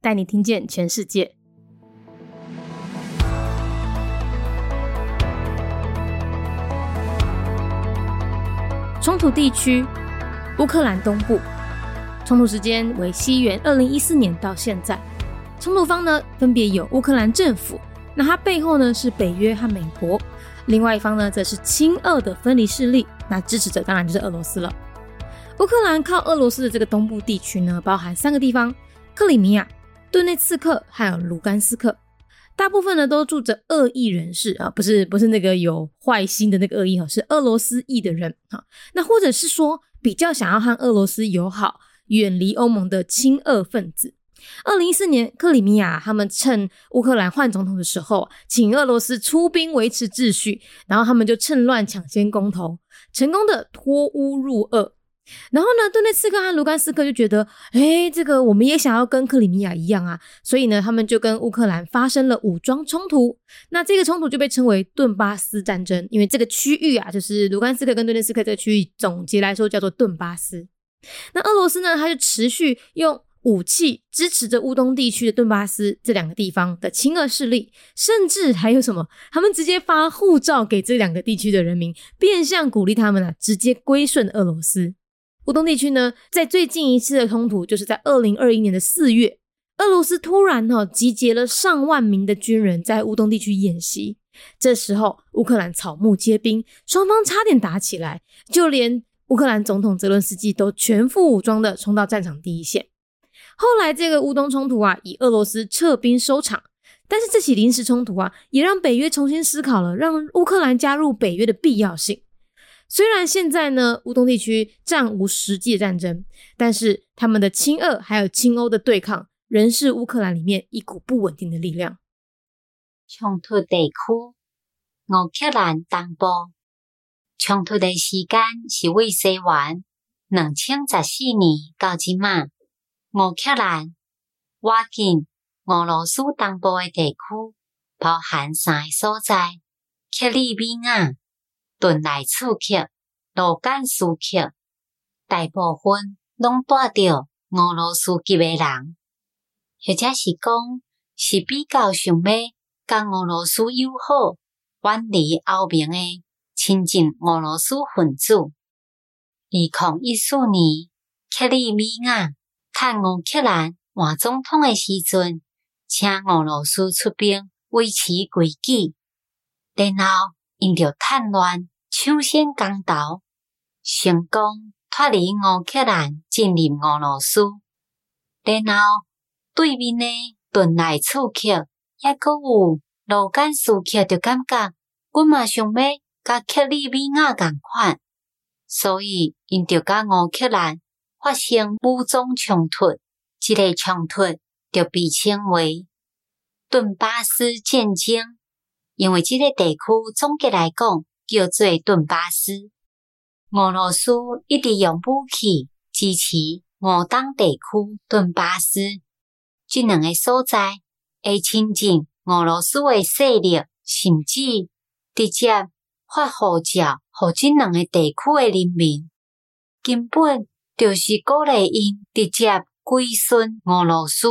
带你听见全世界。冲突地区：乌克兰东部。冲突时间为西元二零一四年到现在。冲突方呢，分别有乌克兰政府，那它背后呢是北约和美国；另外一方呢，则是亲俄的分离势力，那支持者当然就是俄罗斯了。乌克兰靠俄罗斯的这个东部地区呢，包含三个地方：克里米亚。顿内刺客还有卢甘斯克，大部分呢都住着恶意人士啊，不是不是那个有坏心的那个恶意哈，是俄罗斯裔的人哈。那或者是说比较想要和俄罗斯友好、远离欧盟的亲俄分子。二零一四年，克里米亚他们趁乌克兰换总统的时候，请俄罗斯出兵维持秩序，然后他们就趁乱抢先公投，成功的脱乌入俄。然后呢，顿内茨克和卢甘斯克就觉得，哎，这个我们也想要跟克里米亚一样啊，所以呢，他们就跟乌克兰发生了武装冲突。那这个冲突就被称为顿巴斯战争，因为这个区域啊，就是卢甘斯克跟顿内茨克这个区域，总结来说叫做顿巴斯。那俄罗斯呢，他就持续用武器支持着乌东地区的顿巴斯这两个地方的亲俄势力，甚至还有什么，他们直接发护照给这两个地区的人民，变相鼓励他们啊，直接归顺俄罗斯。乌东地区呢，在最近一次的冲突，就是在二零二一年的四月，俄罗斯突然哈集结了上万名的军人在乌东地区演习。这时候，乌克兰草木皆兵，双方差点打起来，就连乌克兰总统泽伦斯基都全副武装的冲到战场第一线。后来，这个乌东冲突啊，以俄罗斯撤兵收场。但是这起临时冲突啊，也让北约重新思考了让乌克兰加入北约的必要性。虽然现在呢，乌东地区暂无实际的战争，但是他们的亲俄还有亲欧的对抗，仍是乌克兰里面一股不稳定的力量。冲突地区，乌克兰东部冲突的时间是为西元两千十四年到今嘛。乌克兰挖进俄罗斯东部的地区，包含三个所在：克里米亚。顿来刺客、卢甘斯克，大部分拢带着俄罗斯籍的人，或者是讲是比较想要甲俄罗斯友好、远离欧盟的亲近俄罗斯分子。二零一四年，克里米亚趁乌克兰换总统的时阵，请俄罗斯出兵维持规矩，然后。因着叛乱抢先公投，成功脱离乌克兰，进入俄罗斯。然后对面的顿内刺客，抑阁有卢甘斯克，就感觉阮嘛想要甲克里米亚共款，所以因着甲乌克兰发生武装冲突。这个冲突就被称为顿巴斯战争。因为这个地区总结来讲叫做顿巴斯，俄罗斯一直用武器支持俄东地区顿巴斯这两个所在，会亲近俄罗斯的势力，甚至直接发号召，互这两个地区的人民根本就是鼓励因直接归顺俄罗斯。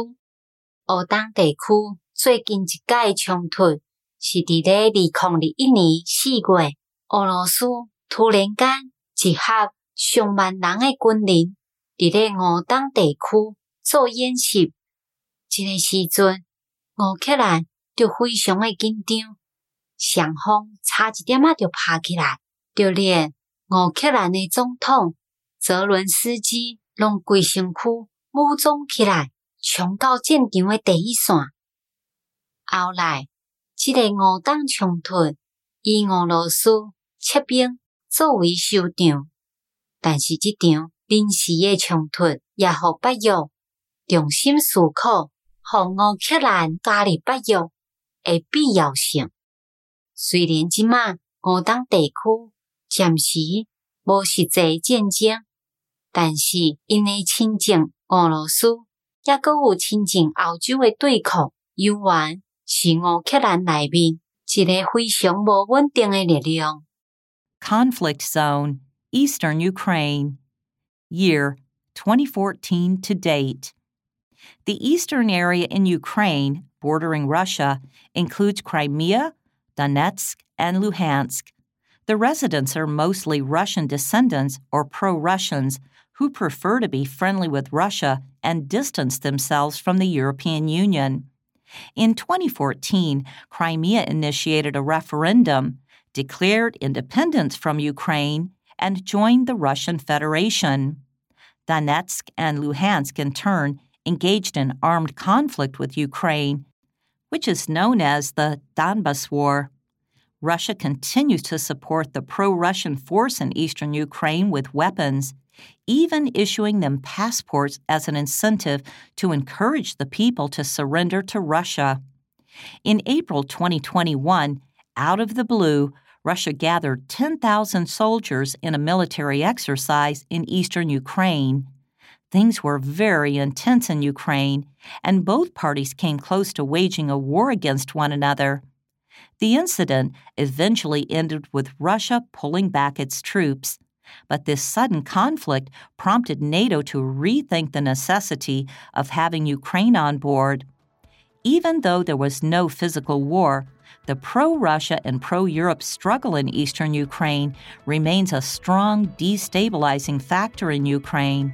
俄东地区最近一届冲突。是伫咧二零二一年四月，俄罗斯突然间集合上万人的军人，伫咧俄东地区做演习。这个时阵，乌克兰就非常的紧张，双方差一点仔就拍起来，就连乌克兰的总统泽伦斯基拢规身躯武装起来，冲到战场的第一线。后来，这个五党冲突以俄罗斯撤兵作为收场，但是这场临时的冲突也互北约重新思考，互乌克兰加入北约的必要性。虽然即马五党地区暂时无实际战争，但是因为亲近俄罗斯，也阁有亲近欧洲的对抗，犹原 是乌克兰内面一个非常无稳定的力量。 Conflict Zone, Eastern Ukraine. Year 2014 to date. The eastern area in Ukraine, bordering Russia, includes Crimea, Donetsk, and Luhansk. The residents are mostly Russian descendants or pro Russians who prefer to be friendly with Russia and distance themselves from the European Union. In 2014, Crimea initiated a referendum, declared independence from Ukraine, and joined the Russian Federation. Donetsk and Luhansk, in turn, engaged in armed conflict with Ukraine, which is known as the Donbas War. Russia continues to support the pro Russian force in eastern Ukraine with weapons, even issuing them passports as an incentive to encourage the people to surrender to Russia. In April 2021, out of the blue, Russia gathered 10,000 soldiers in a military exercise in eastern Ukraine. Things were very intense in Ukraine, and both parties came close to waging a war against one another. The incident eventually ended with Russia pulling back its troops. But this sudden conflict prompted NATO to rethink the necessity of having Ukraine on board. Even though there was no physical war, the pro Russia and pro Europe struggle in eastern Ukraine remains a strong destabilizing factor in Ukraine.